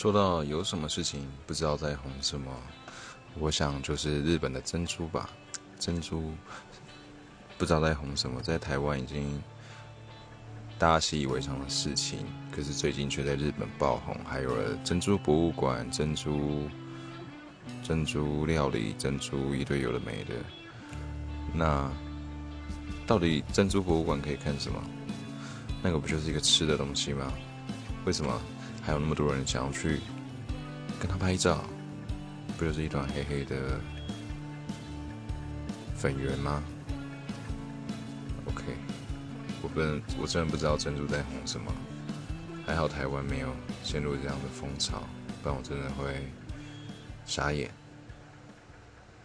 说到有什么事情不知道在红什么，我想就是日本的珍珠吧。珍珠不知道在红什么，在台湾已经大家习以为常的事情，可是最近却在日本爆红，还有了珍珠博物馆、珍珠珍珠料理、珍珠一堆有的没的。那到底珍珠博物馆可以看什么？那个不就是一个吃的东西吗？为什么？还有那么多人想要去跟他拍照，不就是一团黑黑的粉圆吗？OK，我不能，我真的不知道珍珠在红什么。还好台湾没有陷入这样的风潮，不然我真的会傻眼。